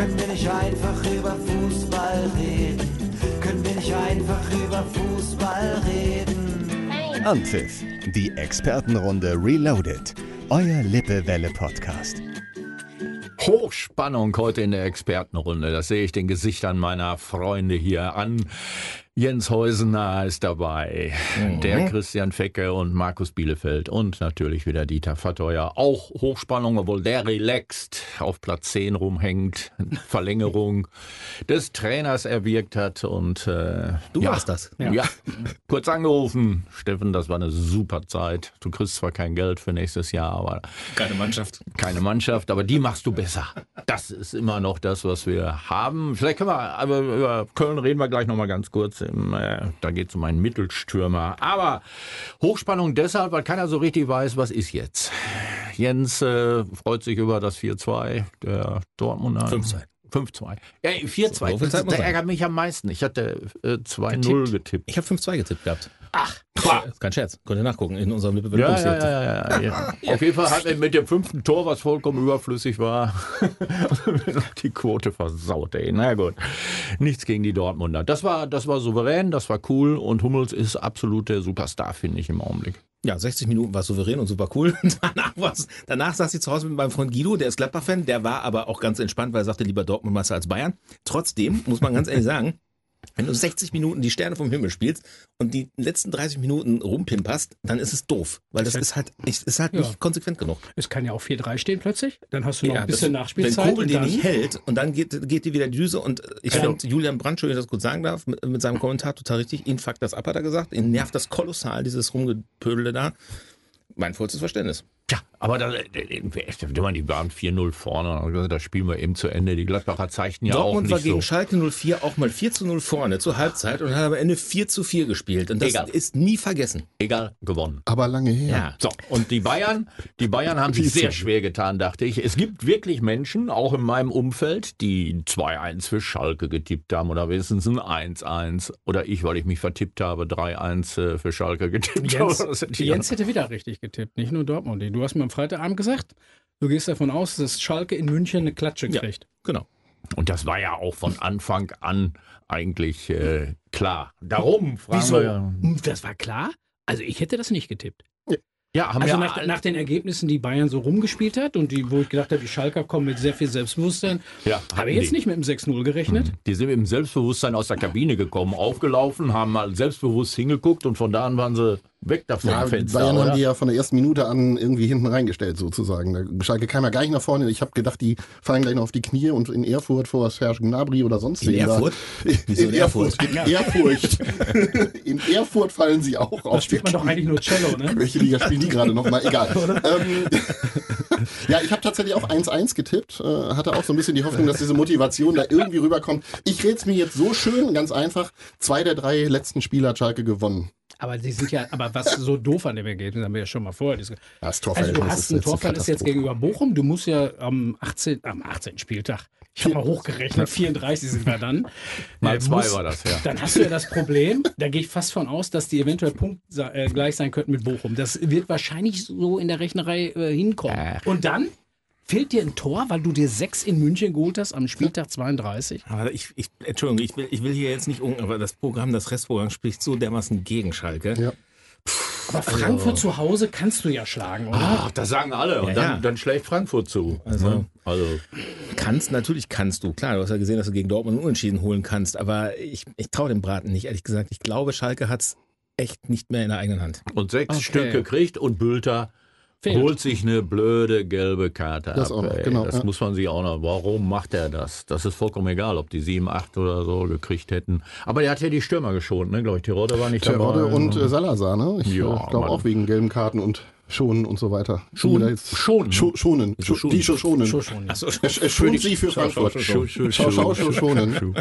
Können wir nicht einfach über Fußball reden? Können wir nicht einfach über Fußball reden? Anpfiff, die Expertenrunde Reloaded, euer Lippewelle-Podcast. Hochspannung heute in der Expertenrunde. Das sehe ich den Gesichtern meiner Freunde hier an. Jens Heusener ist dabei, mhm. der Christian Fecke und Markus Bielefeld und natürlich wieder Dieter Vatteuer. Auch Hochspannung, obwohl der relaxed auf Platz 10 rumhängt, Verlängerung des Trainers erwirkt hat und äh, du ja, warst das. Ja. ja, kurz angerufen. Steffen, das war eine super Zeit. Du kriegst zwar kein Geld für nächstes Jahr, aber keine Mannschaft. Keine Mannschaft, aber die machst du besser. Das ist immer noch das, was wir haben. Vielleicht können wir, aber über Köln reden wir gleich noch mal ganz kurz da geht es um einen Mittelstürmer. Aber Hochspannung deshalb, weil keiner so richtig weiß, was ist jetzt. Jens äh, freut sich über das 4-2 der Dortmunder. 5-2. 5-2. Ja, 4-2. Das, das ärgert mich am meisten. Ich hatte äh, 2-0 getippt. Ich habe 5-2 getippt gehabt. Ach, kein Scherz. Könnt ihr nachgucken in unserem ja, ja, ja, ja, ja, Auf jeden Fall hat er mit dem fünften Tor, was vollkommen überflüssig war, die Quote versaut, ey. Na gut. Nichts gegen die Dortmunder. Das war, das war souverän, das war cool und Hummels ist absolut der Superstar, finde ich, im Augenblick. Ja, 60 Minuten war souverän und super cool. danach, war's, danach saß ich zu Hause mit meinem Freund Guido, der ist Gladbach-Fan, der war aber auch ganz entspannt, weil er sagte, lieber Dortmund Meister als Bayern. Trotzdem muss man ganz ehrlich sagen, wenn du 60 Minuten die Sterne vom Himmel spielst und die letzten 30 Minuten rumpimperst, dann ist es doof, weil das ist halt, ist halt ja. nicht konsequent genug. Es kann ja auch 4-3 stehen plötzlich, dann hast du noch ja, ein bisschen das, Nachspielzeit. Wenn Kobel die nicht hält und dann geht, geht die wieder die Düse und ich ja. finde, Julian Brandt, wenn ich das gut sagen darf, mit, mit seinem Kommentar total richtig, ihn fuckt das ab, hat er gesagt, ihn nervt das kolossal, dieses Rumgepödele da. Mein vollstes Verständnis. Tja, aber da, äh, äh, die waren 4-0 vorne, das spielen wir eben zu Ende. Die Gladbacher zeichnen ja Dortmund auch nicht war gegen so. Schalke 04 auch mal 4 zu 0 vorne zur Halbzeit und hat am Ende 4 zu 4 gespielt. Und das Egal. ist nie vergessen. Egal, gewonnen. Aber lange her. Ja. So, und die Bayern, die Bayern haben sich sehr schwer getan, dachte ich. Es gibt wirklich Menschen, auch in meinem Umfeld, die 2-1 für Schalke getippt haben oder wenigstens ein 1-1. Oder ich, weil ich mich vertippt habe, 3-1 äh, für Schalke getippt. Jens, Jens hätte wieder richtig getippt, nicht nur Dortmund. Du hast mir am Freitagabend gesagt, du gehst davon aus, dass Schalke in München eine Klatsche kriegt. Ja, genau. Und das war ja auch von Anfang an eigentlich äh, klar. Darum fragen Wieso? wir. Das war klar? Also ich hätte das nicht getippt. Ja, haben also wir nach, nach, den Ergebnissen, die Bayern so rumgespielt hat und die, wo ich gedacht habe, die Schalker kommen mit sehr viel Selbstbewusstsein, ja, habe ich jetzt die. nicht mit dem 6-0 gerechnet. Mhm. Die sind mit dem Selbstbewusstsein aus der Kabine gekommen, aufgelaufen, haben mal selbstbewusst hingeguckt und von da an waren sie weg davon. Ja, Fenster, Bayern oder? haben die ja von der ersten Minute an irgendwie hinten reingestellt sozusagen. Der Schalke kam ja gar nicht nach vorne. Ich habe gedacht, die fallen gleich noch auf die Knie und in Erfurt vor Serge Gnabry oder sonst In Erfurt? Wieso in Erfurt? In Erfurt. in Erfurt fallen sie auch auf. Da spielt man doch eigentlich nur Cello, ne? Welche Liga spielen die gerade noch mal? Egal. ähm, ja, ich habe tatsächlich auch 1-1 getippt. Äh, hatte auch so ein bisschen die Hoffnung, dass diese Motivation da irgendwie rüberkommt. Ich rede es mir jetzt so schön, ganz einfach. Zwei der drei letzten Spieler hat Schalke gewonnen. Aber die sind ja, aber was so doof an dem Ergebnis, haben wir ja schon mal vorher. Das also du hast ein Torverhältnis jetzt gegenüber Bochum, du musst ja am 18. am 18. Spieltag, ich habe mal hochgerechnet, 34 sind wir dann. Mal äh, zwei musst, war das, ja. Dann hast du ja das Problem, da gehe ich fast von aus, dass die eventuell punktgleich äh, sein könnten mit Bochum. Das wird wahrscheinlich so in der Rechnerei äh, hinkommen. Äh. Und dann Fehlt dir ein Tor, weil du dir sechs in München geholt hast am Spieltag 32? Aber ich, ich, Entschuldigung, ich will, ich will hier jetzt nicht, aber das Programm, das Restprogramm spricht so dermaßen gegen Schalke. Ja. aber Frankfurt also. zu Hause kannst du ja schlagen, oder? Ach, das sagen alle. Und ja, dann, ja. dann, schlägt Frankfurt zu. Also, ne? also. Kannst, natürlich kannst du. Klar, du hast ja gesehen, dass du gegen Dortmund unentschieden holen kannst. Aber ich, ich traue dem Braten nicht, ehrlich gesagt. Ich glaube, Schalke hat es echt nicht mehr in der eigenen Hand. Und sechs okay. Stück kriegt und Bülter Fehlt. holt sich eine blöde gelbe Karte das ab. Auch noch, genau, das ja. muss man sich auch noch. Warum macht er das? Das ist vollkommen egal, ob die 7, 8 oder so gekriegt hätten. Aber der hat ja die Stürmer geschont, ne? Glaube ich. Tirode war nicht Tirode dabei. und äh, Salazar, ne? Ich ja, äh, glaube auch wegen gelben Karten und schonen und so weiter. Schonen. Schonen. Schonen. Die schonen. Achso, er schont sie für Frankfurt. Schau, schau, schonen.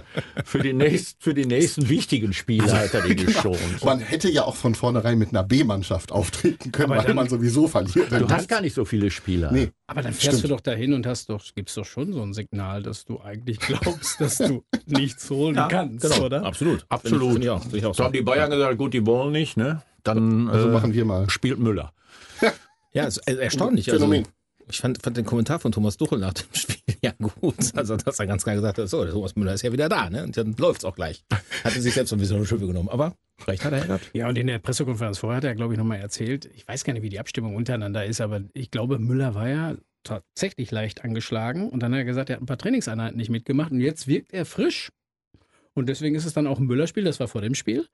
Für die, nächsten, für die nächsten wichtigen Spiele hat er die geschont. Man hätte ja auch von vornherein mit einer B-Mannschaft auftreten können, weil man sowieso verliert. Du hast gar nicht so viele Spieler. Nee. Aber dann fährst Stimmt. du doch dahin und hast doch, gibst doch schon so ein Signal, dass du eigentlich glaubst, dass du nichts holen ja, kannst, genau. oder? Absolut. Absolut. Ich, ich auch, so haben die Bayern gesagt, gut, die wollen nicht, ne? Dann also äh, machen wir mal. spielt Müller. Ja, ist erstaunlich. Phänomen. Also, Ich fand, fand den Kommentar von Thomas Duchel nach dem Spiel ja gut. Also, dass er ganz klar gesagt hat, so, der Thomas Müller ist ja wieder da, ne? Und dann läuft's auch gleich. Hatte sich selbst so ein bisschen eine Schippe genommen. Aber recht hat er gehabt. Ja, und in der Pressekonferenz vorher hat er, glaube ich, nochmal erzählt, ich weiß gar nicht, wie die Abstimmung untereinander ist, aber ich glaube, Müller war ja tatsächlich leicht angeschlagen und dann hat er gesagt, er hat ein paar Trainingseinheiten nicht mitgemacht und jetzt wirkt er frisch. Und deswegen ist es dann auch ein Müller-Spiel, das war vor dem Spiel.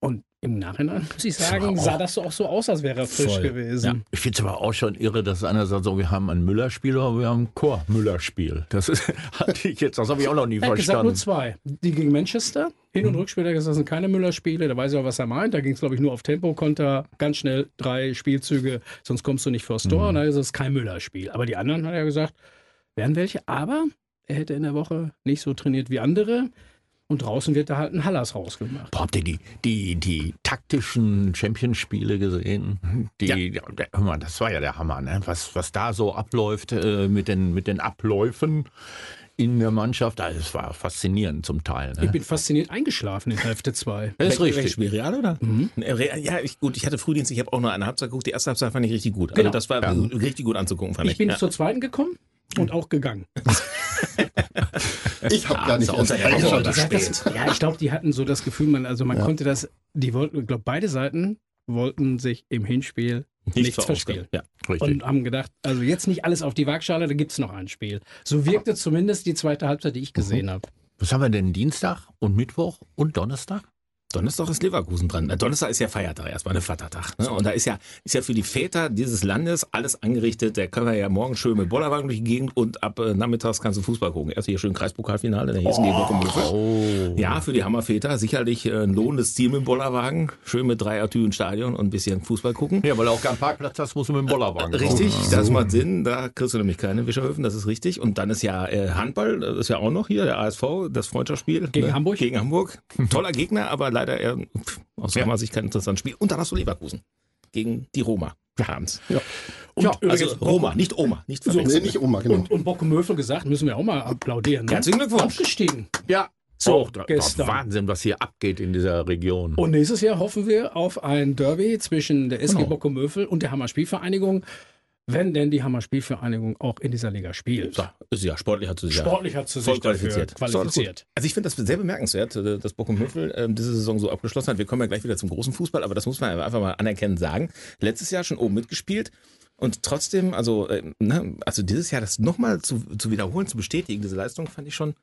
Und im Nachhinein, muss ich sagen, sah das so auch so aus, als wäre er frisch Voll. gewesen. Ich finde es aber auch schon irre, dass einer sagt, so, wir haben ein Müller-Spiel oder wir haben ein Chor-Müller-Spiel. Das ist, hatte ich jetzt, das habe ich auch noch nie Er hat gesagt, nur verstanden. zwei. Die gegen Manchester, Hin- und Rückspiel, hat er gesagt, das sind keine Müller-Spiele. Da weiß ich auch, was er meint. Da ging es, glaube ich, nur auf Tempo, Konter, ganz schnell drei Spielzüge, sonst kommst du nicht vors Tor. Und da ist es kein Müller-Spiel. Aber die anderen, hat er gesagt, wären welche. Aber er hätte in der Woche nicht so trainiert wie andere. Und draußen wird da halt ein Hallas rausgemacht. Boah, habt ihr die, die, die taktischen Champions-Spiele gesehen? Die, ja. hör mal, das war ja der Hammer, ne? was, was da so abläuft äh, mit, den, mit den Abläufen in der Mannschaft. Also, Das war faszinierend zum Teil. Ich Ne? bin fasziniert eingeschlafen in Hälfte 2. Das ist richtig. Spiel, Real, oder? Real, Ja, ich, gut, ich hatte Frühdienst, ich habe auch nur eine Halbzeit geguckt. Die erste Halbzeit fand ich richtig gut. Also Genau. das war richtig gut anzugucken, fand ich. Ich bin ja. zur zweiten gekommen und auch gegangen. Ich habe gar nicht so erst unter der Woche eingeschaltet. das, ja, ich glaube, die hatten so das Gefühl, man, also man Ja. konnte das, die wollten, ich glaube, beide Seiten wollten sich im Hinspiel nichts verausgaben. verspielen. Ja. Und haben gedacht, also jetzt nicht alles auf die Waagschale, da gibt es noch ein Spiel. So wirkte zumindest die zweite Halbzeit, die ich gesehen habe. Was haben wir denn Dienstag und Mittwoch und Donnerstag? Donnerstag ist Leverkusen dran. Äh, Donnerstag ist ja Feiertag, erstmal eine Vatertag. Ne? Und da ist ja, ist ja für die Väter dieses Landes alles angerichtet. Da können wir ja morgen schön mit Bollerwagen durch die Gegend und ab äh, nachmittags kannst du Fußball gucken. Erst hier schön Kreispokalfinale, dann Hessen gegen Bochum Löffel. Oh. Ja, für die Hammerväter sicherlich äh, ein lohnendes Ziel mit dem Bollerwagen. Schön mit drei Atüren Stadion und ein bisschen Fußball gucken. Ja, weil du auch keinen Parkplatz hast, musst du mit dem Bollerwagen kommen. Richtig, das macht Sinn. Da kriegst du nämlich keine Wischerhöfen, das ist richtig. Und dann ist ja äh, Handball, das ist ja auch noch hier, der ASV, das Freundschaftsspiel. Gegen Hamburg? Gegen Hamburg. Toller Gegner, aber leider eher pff, aus Ja. Hammer Sicht kein interessantes Spiel. Und dann hast du Leverkusen gegen die Roma. Abends. Und Ja, Also Roma, nicht Oma, nicht Nee, verwechseln. nicht Oma, genau. Und, und Bocco Möfel gesagt, müssen wir auch mal applaudieren. Ne? Herzlichen Glückwunsch. Aufgestiegen. Ja, So, auch da, gestern. Wahnsinn, was hier abgeht in dieser Region. Und nächstes Jahr hoffen wir auf ein Derby zwischen der SG Genau. Bocco Möfel und der Hammer Spielvereinigung, wenn denn die Hammer Spielvereinigung auch in dieser Liga spielt. So, ist ja sportlich hat sie sich ja Sportlich hat sie voll sich dafür qualifiziert. qualifiziert. Also ich finde das sehr bemerkenswert, äh, dass Bochum Höfel ähm, diese Saison so abgeschlossen hat. Wir kommen ja gleich wieder zum großen Fußball, aber das muss man einfach mal anerkennend sagen. Letztes Jahr schon oben mitgespielt und trotzdem, also, äh, ne, also dieses Jahr das nochmal zu, zu wiederholen, zu bestätigen, diese Leistung fand ich schon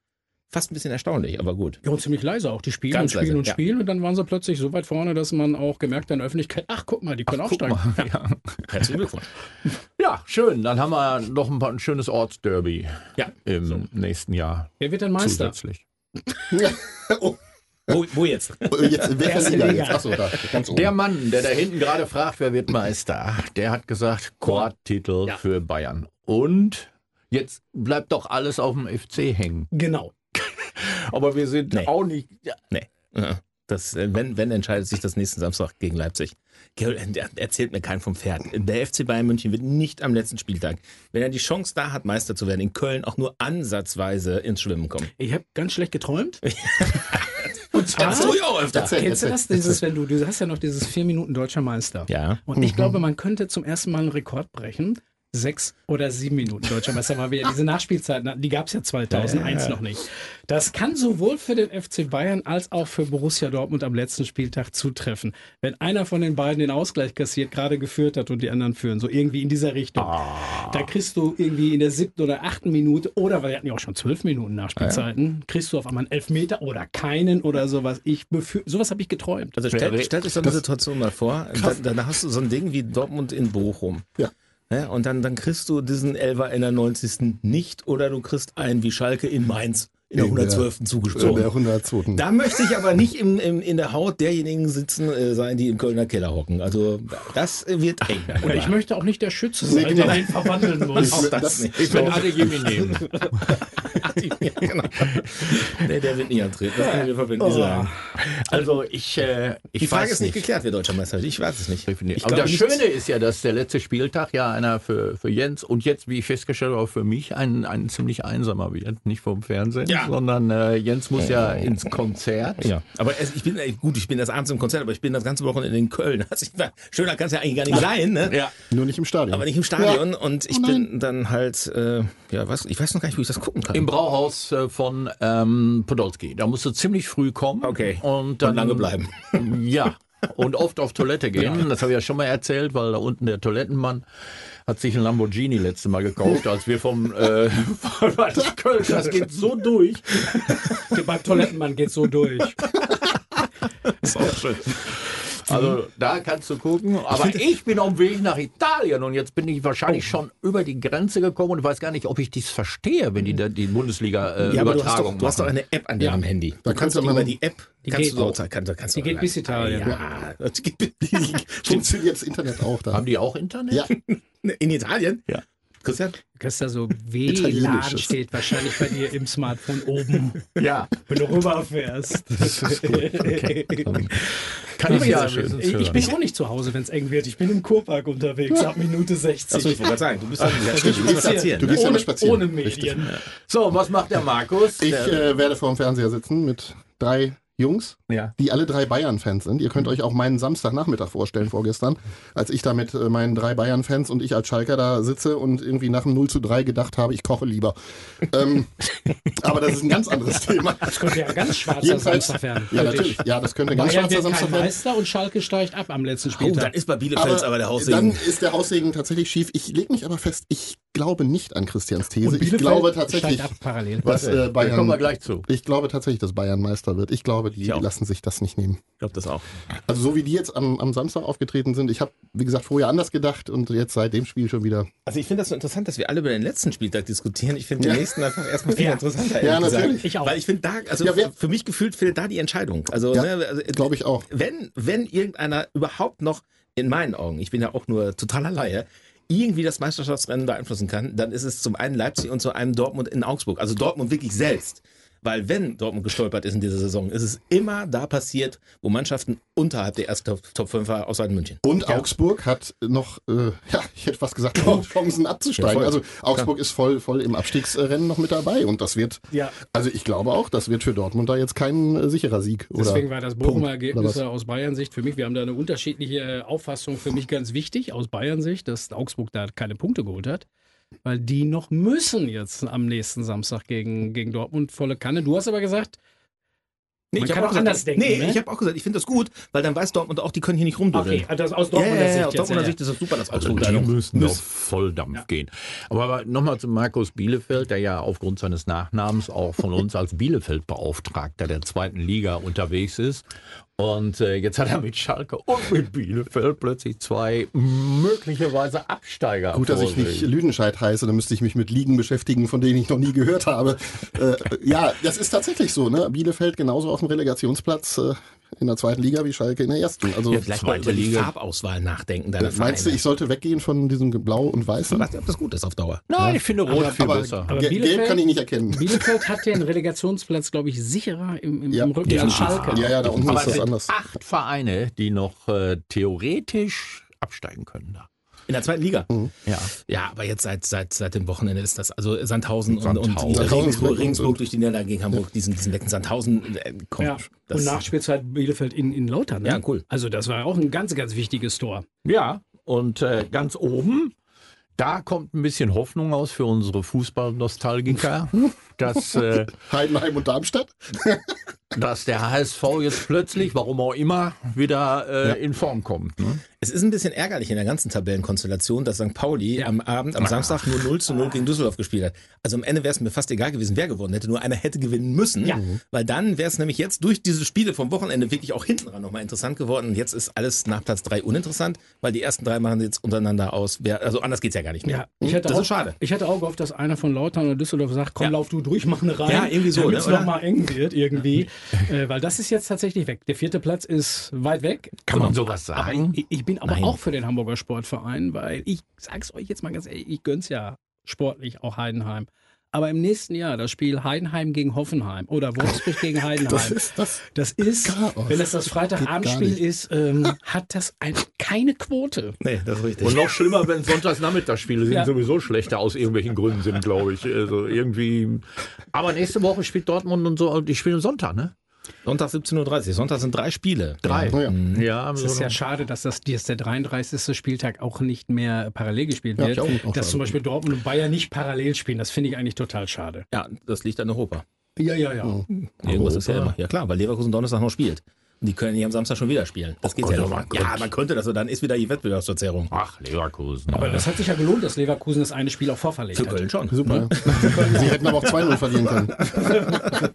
fast ein bisschen erstaunlich, aber gut. Ja, und ziemlich leise auch. Die spielen Ganz und spielen leise, und ja. spielen und dann waren sie plötzlich so weit vorne, dass man auch gemerkt hat in der Öffentlichkeit, ach guck mal, die können aufsteigen. ja. Herzlichen Glückwunsch. ja, schön. Dann haben wir noch ein, paar, ein schönes Ortsderby Ja. im nächsten Jahr Wer wird denn Meister? zusätzlich. oh, Wo, wo jetzt? jetzt in welcher Liga. jetzt? Achso, da, ganz oben. Der Mann, der da hinten gerade fragt, wer wird Meister, der hat gesagt, Chortitel Ja. für Bayern. Und jetzt bleibt doch alles auf dem FC hängen. Genau. Aber wir sind Nee. auch nicht. Ja, Nee. Ja. Das, äh, wenn, wenn entscheidet sich das nächsten Samstag gegen Leipzig. Er erzählt mir keinen vom Pferd. Der FC Bayern München wird nicht am letzten Spieltag, wenn er die Chance da hat, Meister zu werden, in Köln auch nur ansatzweise ins Schwimmen kommen. Ich habe ganz schlecht geträumt. und zwar, Das tue ich auch öfter. Erzähl, kennst du das? Dieses, wenn du, du hast ja noch dieses vier Minuten deutscher Meister. Ja. Und ich glaube, man könnte zum ersten Mal einen Rekord brechen. Sechs oder sieben Minuten deutscher Meister, weil wir ja diese Nachspielzeiten hatten. Die gab es ja 2001 noch nicht. Das kann sowohl für den FC Bayern als auch für Borussia Dortmund am letzten Spieltag zutreffen. Wenn einer von den beiden den Ausgleich kassiert, gerade geführt hat und die anderen führen, so irgendwie in dieser Richtung. Da kriegst du irgendwie in der siebten oder achten Minute oder, weil wir hatten ja auch schon zwölf Minuten Nachspielzeiten, kriegst du auf einmal einen Elfmeter oder keinen oder sowas. Ich sowas habe ich geträumt. Also stell, stell dich so eine Situation mal vor, da, da hast du so ein Ding wie Dortmund in Bochum. Ja. Ja, und dann, dann kriegst du diesen Elfer in der 90. nicht oder du kriegst einen wie Schalke in Mainz in der In der- 112. In zugesprungen. der 102. Da möchte ich aber nicht im, im, in der Haut derjenigen sitzen äh, sein, die im Kölner Keller hocken. Also das wird eng. Und ich möchte auch nicht der Schütze Nee, sein, genau. der ihn verwandeln muss. Auch das das- nicht. ich will alle Jimmy nehmen. Genau. Nee, der wird nicht antreten. Das können wir verbindlich sagen. Also ich, äh, ich Die Frage weiß ist nicht geklärt, wer deutscher Meister wird. Ich weiß es nicht. Ich Aber das nicht. Schöne ist ja, dass der letzte Spieltag ja einer für, für Jens und jetzt, wie ich festgestellt habe, auch für mich ein, ein ziemlich einsamer wird. Nicht vom Fernsehen, Ja. Sondern äh, Jens muss ja ins Konzert. Ja, aber es, ich bin äh, gut, ich bin das abends im Konzert, aber ich bin das ganze Wochenende in Köln. Also ich war, schöner kann es ja eigentlich gar nicht sein, ne? Ja. Nur nicht im Stadion. Aber nicht im Stadion und ich Oh bin dann halt, äh, ja, was, ich weiß noch gar nicht, wo ich das gucken kann. Im Brauhaus äh, von ähm, Podolski. Da musst du ziemlich früh kommen. Okay. Und dann Und lange bleiben. Ja. Und oft auf Toilette gehen. Das habe ich ja schon mal erzählt, weil da unten der Toilettenmann hat sich ein Lamborghini letztes Mal gekauft, als wir vom äh, von Köln, das geht so durch. Beim Toilettenmann geht so durch. ist auch schön. Also da kannst du gucken. Aber ich bin auf dem Weg nach Italien und jetzt bin ich wahrscheinlich schon über die Grenze gekommen und weiß gar nicht, ob ich dies verstehe, wenn die da die Bundesliga äh, Ja, aber du hast, Übertragung doch, du hast doch machen. eine App an deinem Handy. Da Du kannst du mal- die App, Die kannst geht du auch. kannst, du- kannst Die du geht bis Italien. Ja, die geht Funktioniert das Internet auch da? Haben die auch Internet? Ja, in Italien? Ja. Christian? Da so WLAN steht wahrscheinlich bei dir im Smartphone oben, Ja. wenn du rüberfährst. Kann ich ja schön ich, ich bin auch nicht zu Hause, wenn es eng wird. Ich bin im Kurpark unterwegs, ab Minute 60. Achso, ich wollte gerade sagen, du bist ja, ja, stimmt, du gehst ja mal spazieren. ohne Richtig. Medien. So, was macht der Markus? Ich äh, werde vor dem Fernseher sitzen mit drei Jungs, ja. die alle drei Bayern-Fans sind. Ihr könnt euch auch meinen Samstagnachmittag vorstellen vorgestern, als ich da mit äh, meinen drei Bayern-Fans und ich als Schalker da sitze und irgendwie nach dem 0 zu 3 gedacht habe, ich koche lieber. ähm, aber das ist ein ganz anderes Thema. Das könnte ja ein ganz schwarzer Jedenfalls, Samstag werden. ja natürlich, ja, das könnte ganz Bayern schwarzer wird Samstag kein werden. Meister und Schalke steigt ab am letzten Oh, Spieltag. dann ist bei Bielefeld aber, der dann Haussegen. ist der Haussegen tatsächlich schief. Ich lege mich aber fest, ich glaube nicht an Christians These. Ich glaube tatsächlich, dass äh, Da kommen wir Bayern, gleich zu. ich glaube tatsächlich, dass Bayern Meister wird. Ich glaube, die Ich lassen sich das nicht nehmen. Ich glaube das auch. Also so wie die jetzt am, am Samstag aufgetreten sind, ich habe, wie gesagt, vorher anders gedacht und jetzt seit dem Spiel schon wieder. Also ich finde das so interessant, dass wir alle über den letzten Spieltag diskutieren. Ich finde Ja. den nächsten einfach erstmal viel Ja. interessanter. Ja, ehrlich gesagt. natürlich. Ich auch. Weil ich finde da, also Ja, wer- für mich gefühlt fehlt da die Entscheidung. Also, Ja, ne, also Glaube ich auch. wenn, wenn irgendeiner überhaupt noch, in meinen Augen, ich bin ja auch nur totaler Laie, irgendwie das Meisterschaftsrennen beeinflussen kann, dann ist es zum einen Leipzig und zum einen Dortmund in Augsburg. Also Dortmund wirklich selbst. Weil wenn Dortmund gestolpert ist in dieser Saison, ist es immer da passiert, wo Mannschaften unterhalb der ersten Top, Top 5 war, außer in München. Und Augsburg hat noch, äh, ja, ich hätte fast gesagt, Chancen abzusteigen. Ja, also Augsburg ist voll, voll im Abstiegsrennen noch mit dabei und das wird, Ja. also ich glaube auch, das wird für Dortmund da jetzt kein äh, sicherer Sieg. Oder Deswegen war das Bochumer Ergebnis aus Bayern-Sicht für mich. Wir haben da eine unterschiedliche äh, Auffassung. Für mich ganz wichtig aus Bayern-Sicht, dass Augsburg da keine Punkte geholt hat. Weil die noch müssen jetzt am nächsten Samstag gegen, gegen Dortmund volle Kanne. Du hast aber gesagt, Nee, Man ich kann auch anders denken, Nee, ne? ich habe auch gesagt, ich finde das gut, weil dann weiß Dortmund auch, die können hier nicht rumdödeln. okay, das aus Ja, Dortmunder ja, ja, Sicht aus jetzt. Dortmunder ja, Sicht ist das super, dass Also die noch- müssen auf Volldampf gehen. Aber nochmal zu Markus Bielefeld, der ja aufgrund seines Nachnamens auch von uns als Bielefeld-Beauftragter der zweiten Liga unterwegs ist. Und äh, jetzt hat er mit Schalke und mit Bielefeld plötzlich zwei möglicherweise Absteiger. Gut, dass ich nicht. Lüdenscheid heiße, dann müsste ich mich mit Ligen beschäftigen, von denen ich noch nie gehört habe. Äh, ja, das ist tatsächlich so, ne? Bielefeld genauso auf dem Relegationsplatz äh, in der zweiten Liga wie Schalke in der ersten. Also Ja, vielleicht mal über die Liga. Farbauswahl nachdenken deiner meinst du, ich sollte weggehen von diesem Blau und Weißen? weiß nicht, ob das gut ist auf Dauer. Nein, ich finde Rot viel aber besser. Aber Bielefeld- Gelb kann ich nicht erkennen. Bielefeld hat den Relegationsplatz, glaube ich, sicherer im, im, Ja, im Rücken als. Schalke. Ja, ja, da unten Aber ist es das anders. acht Vereine, die noch äh, theoretisch absteigen können. Da. In der zweiten Liga. Ja. Ja, aber jetzt seit, seit, seit dem Wochenende ist das, also Sandhausen, und, und Sandhausen. Sandhausen ist Regensburg, Regensburg und- durch die Niederlage gegen Hamburg, diesen, diesen lecken Sandhausen, äh, komm, Ja. das, Und Nachspielzeit Bielefeld in, in Lautern. Ne? Ja, cool. Also das war auch ein ganz, ganz wichtiges Tor. Ja, und äh, ganz oben, da kommt ein bisschen Hoffnung aus für unsere Fußballnostalgiker, dass, äh, Heidenheim und Darmstadt? dass der HSV jetzt plötzlich, warum auch immer, wieder äh, in Form kommt. Ne? Es ist ein bisschen ärgerlich in der ganzen Tabellenkonstellation, dass St. Pauli am Abend, am Samstag nur 0 zu 0 gegen Düsseldorf gespielt hat. Also am Ende wäre es mir fast egal gewesen, wer gewonnen hätte. Nur einer hätte gewinnen müssen. Ja. Weil dann wäre es nämlich jetzt durch diese Spiele vom Wochenende wirklich auch hinten ran nochmal interessant geworden. Und jetzt ist alles nach Platz 3 uninteressant, weil die ersten drei machen jetzt untereinander aus. Also anders geht's ja gar nicht mehr. Ja, ich hätte das auch, ist schade. Ich hätte auch gehofft, dass einer von Lautern oder Düsseldorf sagt, komm, Ja. lauf du durch, mach eine rein. Ja, irgendwie so, Damit es ne, nochmal eng wird irgendwie. äh, weil das ist jetzt tatsächlich weg. Der vierte Platz ist weit weg. Kann man sowas sagen? ich, ich bin aber Nein. auch für den Hamburger Sportverein, weil ich sag's euch jetzt mal ganz ehrlich, ich gönn's ja sportlich auch Heidenheim. Aber im nächsten Jahr das Spiel Heidenheim gegen Hoffenheim oder Wolfsburg gegen Heidenheim. Das ist das. Das ist, Chaos. wenn das das Freitagabendspiel Geht gar ist, ähm, hat das ein, keine Quote. Nee, das ist richtig. Und noch schlimmer, wenn Sonntagsnachmittagsspiele sind, Ja. sowieso schlechter aus irgendwelchen Gründen sind, glaube ich. Also irgendwie. Aber nächste Woche spielt Dortmund und so, die spielen Sonntag, ne? Sonntag 17.30 Uhr. Sonntag sind drei Spiele. Drei. Oh ja. Ja, Es ist ja schade, dass das dass der 33. Spieltag auch nicht mehr parallel gespielt Ja, wird. ich auch- auch dass schade. zum Beispiel Dortmund und Bayern nicht parallel spielen, das finde ich eigentlich total schade. Ja, das liegt an Europa. Ja, ja, ja. Irgendwas ist ja immer. Ja klar, weil Leverkusen Donnerstag noch spielt. Und die können nicht am Samstag schon wieder spielen. Das geht Gott, ja oh nicht. mein Ja, man könnte das, und dann ist wieder die Wettbewerbsverzerrung. Ach, Leverkusen. Aber das hat sich ja gelohnt, dass Leverkusen das eine Spiel auch vorverlegt Für hat. Köln schon. Super. Sie hätten aber auch 2-0 verlieren können.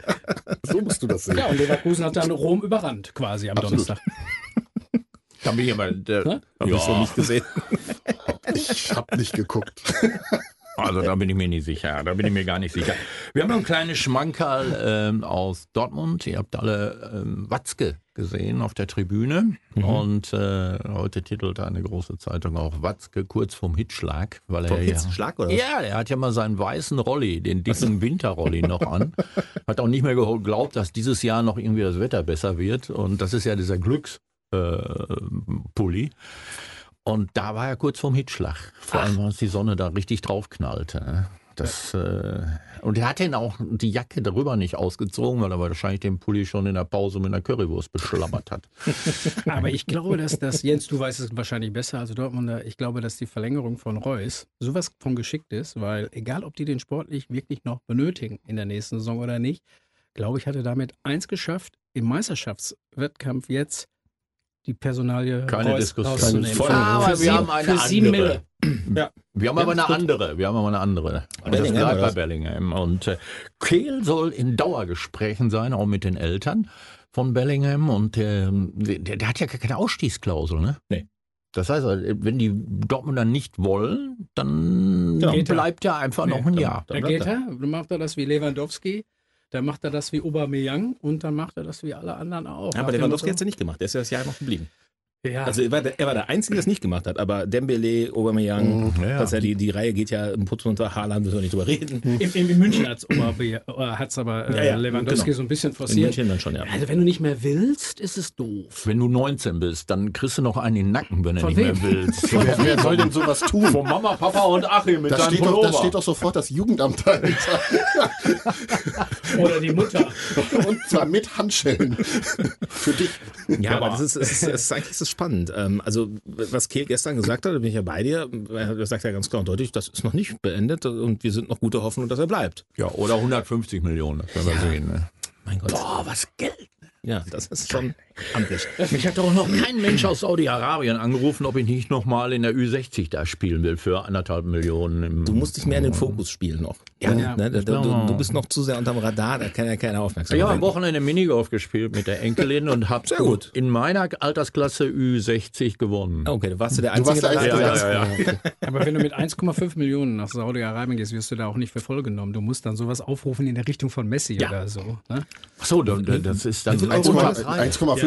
so musst du das sehen. Ja, und Leverkusen hat dann Rom überrannt quasi am Absolut. Donnerstag. Da bin ich aber. Der, Hä? Hab ich so nicht gesehen. Ich hab nicht geguckt. Also da bin ich mir nicht sicher. Da bin ich mir gar nicht sicher. Wir haben noch ein kleines Schmankerl ähm, aus Dortmund. Ihr habt alle ähm, Watzke gesehen auf der Tribüne. Und äh, heute titelt eine große Zeitung auch Watzke kurz vorm Hitschlag. Weil er Vom ja, Hitzschlag oder was? Ja, er hat ja mal seinen weißen Rolli, den dicken Winterrolli noch an. Hat auch nicht mehr geglaubt, dass dieses Jahr noch irgendwie das Wetter besser wird. Und das ist ja dieser Glückspulli. Äh. Und da war er kurz vorm Hitschlag. Vor allem, als die Sonne da richtig drauf knallte. Das, äh, und er hat den auch die Jacke darüber nicht ausgezogen, weil er wahrscheinlich den Pulli schon in der Pause mit einer Currywurst beschlammert hat. Aber ich glaube, dass das, Jens, du weißt es wahrscheinlich besser als Dortmunder, ich glaube, dass die Verlängerung von Reus sowas von geschickt ist, weil egal, ob die den sportlich wirklich noch benötigen in der nächsten Saison oder nicht, glaube ich, hat er damit eins geschafft, im Meisterschaftswettkampf jetzt die Personalie Keine Reus Diskussion. rauszunehmen. Voll. Für- Aber wir haben eine für sieben andere. Mille. Wir haben aber eine andere. Wir haben aber eine andere. Und das Bellingham, bleibt bei? Bellingham. Und äh, Kehl soll in Dauergesprächen sein, auch mit den Eltern von Bellingham. Und ähm, der, der hat ja gar keine Ausstiegsklausel, ne? Nee. Das heißt, wenn die Dortmunder nicht wollen, dann Genau. Bleibt er einfach noch ein dann- Jahr. Da geht er, dann macht er das wie Lewandowski, dann macht er das wie Aubameyang und dann macht er das wie alle anderen auch. Ja, aber Lewandowski hat es ja nicht gemacht. Der ist ja das Jahr noch geblieben. Ja, Also er war, der, er war der Einzige, der es nicht gemacht hat. Aber Dembele, Aubameyang, Ja, ja. das ja die, die Reihe geht ja im Putz unter Haaland, müssen wir nicht drüber reden. in, in, in München hat es aber äh, Ja, ja, Lewandowski genau. so ein bisschen In forciert. München dann schon, ja. Also wenn du nicht mehr willst, ist es doof. Wenn du 19 bist, dann kriegst du noch einen in den Nacken, wenn du nicht mehr wem? willst. Wer, wer soll denn sowas tun? Von Mama, Papa und Achim mit Da steht, doch, da Pullover. steht doch sofort das Jugendamt dahinter. Oder die Mutter. Und zwar mit Handschellen. Für dich. Ja, aber das ist, es ist, es ist eigentlich ist es spannend. Ähm, also, was Kehl gestern gesagt hat, da bin ich ja bei dir, er sagt ja ganz klar und deutlich, das ist noch nicht beendet und wir sind noch gute Hoffnung, dass er bleibt. Ja, oder 150 Millionen, das werden wir sehen. Ne? Mein Gott. Boah, was Geld. Ja, das ist schon amtlich. Mich hat doch noch kein Mensch aus Saudi-Arabien angerufen, ob ich nicht nochmal in der Ü60 da spielen will für anderthalb Millionen. Im Du musst dich mehr in den Fokus spielen noch. Ja. ne, du, du, du bist noch zu sehr unterm Radar, da kann ja keiner aufmerksam ich habe am Wochenende Minigolf gespielt mit der Enkelin und habe Sehr gut. in meiner Altersklasse Ü60 gewonnen. Okay, du warst du der Du Einzige, warst der Einzige, ja, ja, ja. Aber wenn du mit 1,5 Millionen nach Saudi-Arabien gehst, wirst du da auch nicht für voll genommen. Du musst dann sowas aufrufen in der Richtung von Messi Ja. oder so. Ne? Ach so, das ist dann Wie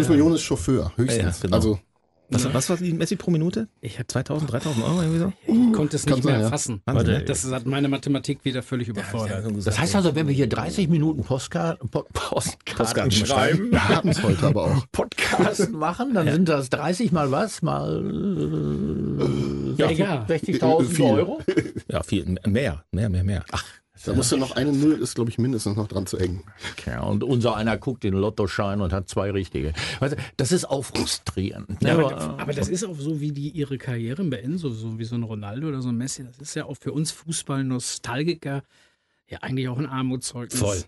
viel Euro war- 1,3. 1,5 Millionen ist Chauffeur, höchstens. Ja, ja, genau. Also Was, was war die Messi pro Minute? Ich hab 2000, 3000 Euro irgendwie so? Ich konnte es nicht mehr ja. fassen. Wahnsinn, ne? Das hat meine Mathematik wieder völlig überfordert. Das heißt also, wenn wir hier 30 Minuten Postka Po- Postkarten Postkarten schreiben, wir haben es heute aber auch. Podcast machen, dann sind das 30 mal was? Mal äh, Ja, egal. 60.000 Viel. Euro? Ja, viel mehr, mehr, mehr, mehr. Ach, Da musst du noch eine Null, ist glaube ich mindestens noch dran zu eng. Ja, und unser einer guckt den Lottoschein und hat zwei richtige. Weißt du, das ist auch frustrierend. Ja, aber, aber, aber das ist auch so, wie die ihre Karrieren beenden, so, so wie so ein Ronaldo oder so ein Messi. Das ist ja auch für uns Fußball-Nostalgiker ja eigentlich auch ein Armutszeugnis. voll.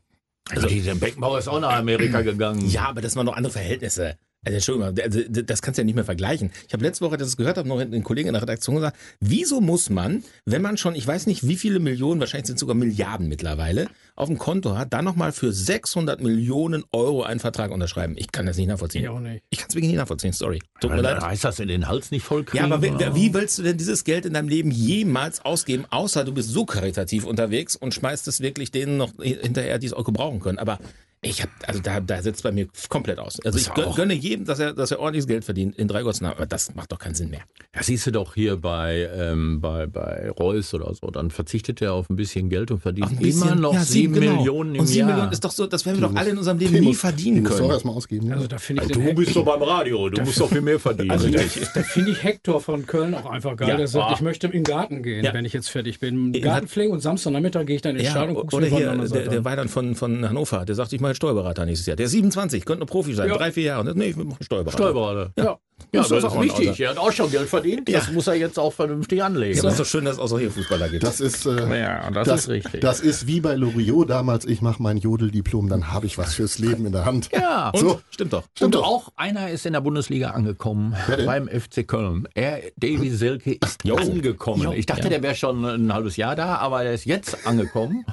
also dieser Beckenbauer ist auch nach Amerika gegangen. Ja, aber das waren noch andere Verhältnisse. Also Entschuldigung, also, das kannst du ja nicht mehr vergleichen. Ich habe letzte Woche, als ich das gehört habe, noch einen Kollegen in der Redaktion gesagt, wieso muss man, wenn man schon, ich weiß nicht wie viele Millionen, wahrscheinlich sind es sogar Milliarden mittlerweile, auf dem Konto hat, dann nochmal für 600 Millionen Euro einen Vertrag unterschreiben? Ich kann das nicht nachvollziehen. Ich auch nicht. Ich kann es wirklich nicht nachvollziehen, sorry. Tut mir leid. reißt das in den Hals nicht voll kriegen. Ja, aber wie, wie willst du denn dieses Geld in deinem Leben jemals ausgeben, außer du bist so karitativ unterwegs und schmeißt es wirklich denen noch hinterher, die es auch gebrauchen können. Aber Ich hab, also da, da setzt bei mir komplett aus. Also ich Ist gönne, auch- gönne jedem, dass er, dass er ordentliches Geld verdient in drei Gossen, aber das macht doch keinen Sinn mehr. Ja, siehst du doch hier bei, ähm, bei, bei Reus oder so, dann verzichtet er auf ein bisschen Geld und verdient bisschen- immer noch ja, sieben genau. Millionen im Und sieben Jahr. Millionen ist doch so, das werden wir doch alle in unserem Die Leben nie muss- verdienen die musst du auch können. erstmal ausgeben. Also ja. da finde ich, du den bist doch beim Radio, du musst doch viel mehr verdienen. also da, da finde ich Hector von Köln auch einfach geil. Ja. Der sagt, Ah. ich möchte in den Garten gehen, Ja. wenn ich jetzt fertig bin. Garten pflegen und Samstagnachmittag gehe ich dann ins Ja, Stadion und guck's oder hier, der der. Weidern von, von Hannover, der sagt, ich mache Steuerberater nächstes Jahr. Der ist 27, könnte ein Profi sein, Ja. drei, vier Jahre. Und, nee, ich mache Steuerberater. Steuerberater. Ja. Ja, Das das, ist ist auch wichtig. Er hat auch schon Geld verdient. Das Ja. muss er jetzt auch vernünftig anlegen. Ja, aber ist doch schön, dass es auch solche Fußballer gibt. Das ist, äh, Ja, das das, ist richtig. Das ist wie bei Loriot damals, ich mache mein Jodeldiplom, dann habe ich was fürs Leben in der Hand. ja. Und? so. Stimmt doch. Stimmt Und doch. auch einer ist in der Bundesliga angekommen, beim FC Köln. Er, Davy Selke, ist Jo. angekommen. Jo. Ich dachte, Ja. der wäre schon ein halbes Jahr da, aber er ist jetzt angekommen.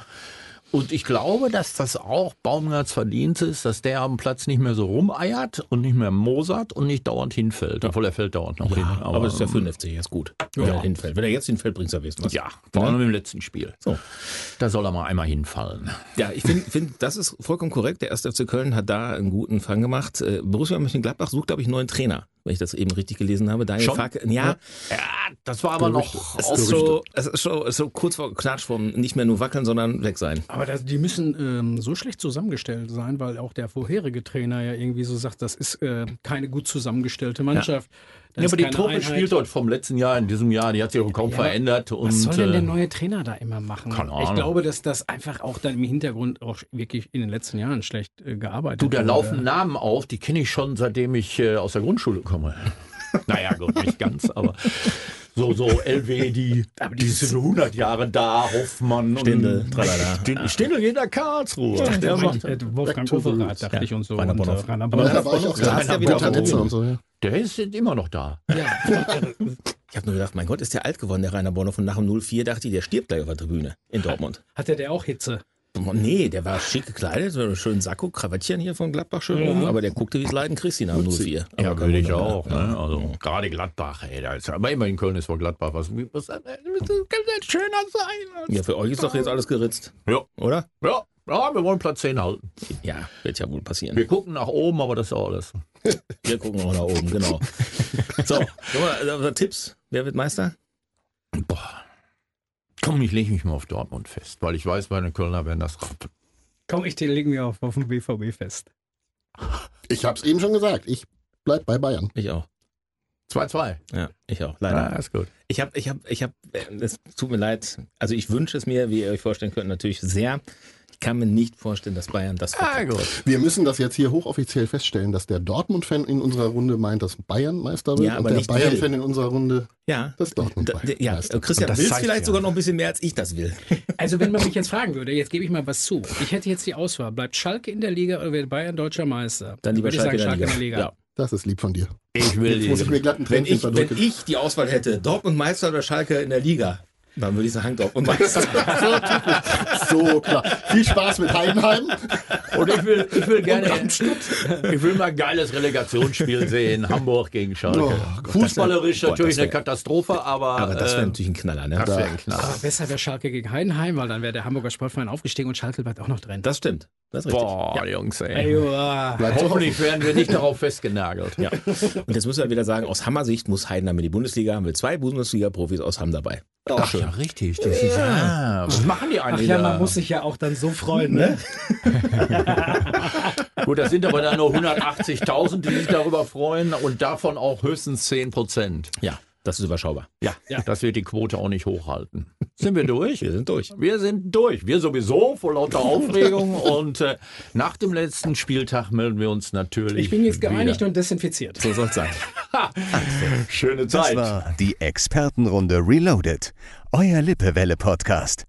Und ich glaube, dass das auch Baumgarts Verdienst ist, dass der am Platz nicht mehr so rumeiert und nicht mehr mosert und nicht dauernd hinfällt. Obwohl er fällt dauernd noch hin. Aber, das ist ja für den FC jetzt gut, wenn er hinfällt. Wenn er jetzt hinfällt, bringt es ja wenigstens was. ja, vor allem im letzten Spiel. So. Da soll er mal einmal hinfallen. Ja, ich finde, find, das ist vollkommen korrekt. Der 1. FC Köln hat da einen guten Fang gemacht. Äh, Borussia Mönchengladbach sucht, glaube ich, einen neuen Trainer, wenn ich das eben richtig gelesen habe. Daniel Schon? Farke, ja, Ja, das war aber noch es auch ist, so. es ist so, so kurz vor Knatsch vom nicht mehr nur wackeln, sondern weg sein. Aber das, die müssen ähm, so schlecht zusammengestellt sein, weil auch der vorherige Trainer ja irgendwie so sagt, das ist äh, keine gut zusammengestellte Mannschaft. Da Ja, aber die Truppe Einheit. spielt dort vom letzten Jahr in diesem Jahr, die hat sich auch kaum Ja, verändert. Und, Was soll denn der äh, neue Trainer da immer machen? keine Ich Ahnung. glaube, dass das einfach auch dann im Hintergrund auch wirklich in den letzten Jahren schlecht äh, gearbeitet Du, da laufen Namen auf, die kenne ich schon, seitdem ich äh, aus der Grundschule komme. naja, gut, nicht ganz, aber so, so LW, die, die sind 100 Jahre da, Hoffmann. Stindl, und tralala. Stindl, Stindl geht nach Karlsruhe. Der Der macht, macht, äh, Wolfgang Overath, dachte Ja, ich und so. Rainer und, Bonhoff. äh, Rainer Aber Bonhoff. da war ich auch Da du ja wieder und so. Ja. der ist immer noch da. Ich habe nur gedacht, mein Gott, ist der alt geworden, der Rainer Bonhoff. Und nach dem 04 dachte ich, der stirbt gleich auf der Tribüne in Dortmund. Hatte der auch Hitze? Nee, der war schick gekleidet, so einen schönen Sakko, Krawattchen hier von Gladbach schön rum, aber der guckte wie es Leiden Christi nach dem 04. Ja, würde ich auch. Ne? Also gerade Gladbach, ey, da ist, aber immerhin Köln ist vor Gladbach. Was, was das kann nicht schöner sein. Ja, für euch ist doch jetzt alles geritzt, Ja, oder? ja, ja, wir wollen Platz 10 halten. Ja, wird ja wohl passieren. Wir gucken nach oben, aber das ist auch alles. Wir gucken auch nach oben, genau. So, nochmal, äh, Tipps. Wer wird Meister? Boah. Komm, ich lege mich mal auf Dortmund fest, weil ich weiß, meine Kölner werden das rappen. Komm, ich lege mir auf, auf den BVB fest. Ich habe es eben schon gesagt, ich bleib bei Bayern. Ich auch. 2-2. Ja, ich auch. Leider. Ja, ist gut. Ich habe, ich habe, ich habe, es tut mir leid. Also ich wünsche es mir, wie ihr euch vorstellen könnt, natürlich sehr. Ich kann mir nicht vorstellen, dass Bayern das Ah, verkackt. gut. Wir müssen das jetzt hier hochoffiziell feststellen, dass der Dortmund-Fan in unserer Runde meint, dass Bayern Meister wird Ja, aber und der Bayern-Fan in unserer Runde, Ja. dass Dortmund Da, Bayern ja, Meister Christian das will vielleicht ja. sogar noch ein bisschen mehr, als ich das will. Also wenn man mich jetzt fragen würde, jetzt gebe ich mal was zu. Ich hätte jetzt die Auswahl, bleibt Schalke in der Liga oder wird Bayern deutscher Meister? Dann lieber Schalke, sagen, in der Liga. Ja. Das ist lieb von dir. Ich will Jetzt muss ich mir die. glatt einen Wenn, ich, wenn ich die Auswahl hätte, Dortmund Meister oder Schalke in der Liga, dann würde ich sagen Dortmund Meister. So klar. Viel Spaß mit Heidenheim. Und ich will, ich will gerne. ich will mal ein geiles Relegationsspiel sehen. Hamburg gegen Schalke. Oh, Fußballerisch Gott, natürlich wär- eine Katastrophe, aber. Aber das wäre äh, natürlich ein Knaller, ne? das wäre ein Knaller. Aber besser wäre Schalke gegen Heidenheim, weil dann wäre der Hamburger Sportverein aufgestiegen und Schalke bleibt auch noch drin. Das stimmt. Das ist richtig. Boah, Jungs, ey. Ey. Bleibt so Hoffentlich werden wir nicht darauf festgenagelt. Ja. Und jetzt müssen wir wieder sagen, aus Hammer-Sicht muss Heidenheim in die Bundesliga, haben wir zwei Bundesliga-Profis aus Hamm dabei. Ach, ja, richtig. Das ist, ja. Was machen die Ach eigentlich? ja, da? man muss sich ja auch dann so freuen, ne? Gut, das sind aber dann nur 180.000, die sich darüber freuen und davon auch höchstens 10 Prozent. Ja, das ist überschaubar. Ja, das wird die Quote auch nicht hochhalten. Sind wir durch? Wir sind durch. Wir sind durch. Wir sowieso vor lauter Aufregung. und äh, nach dem letzten Spieltag melden wir uns natürlich. Ich bin jetzt gereinigt wieder. und desinfiziert. So soll es sein. Schöne Das Zeit. war die Expertenrunde Reloaded. Euer Lippewelle-Podcast.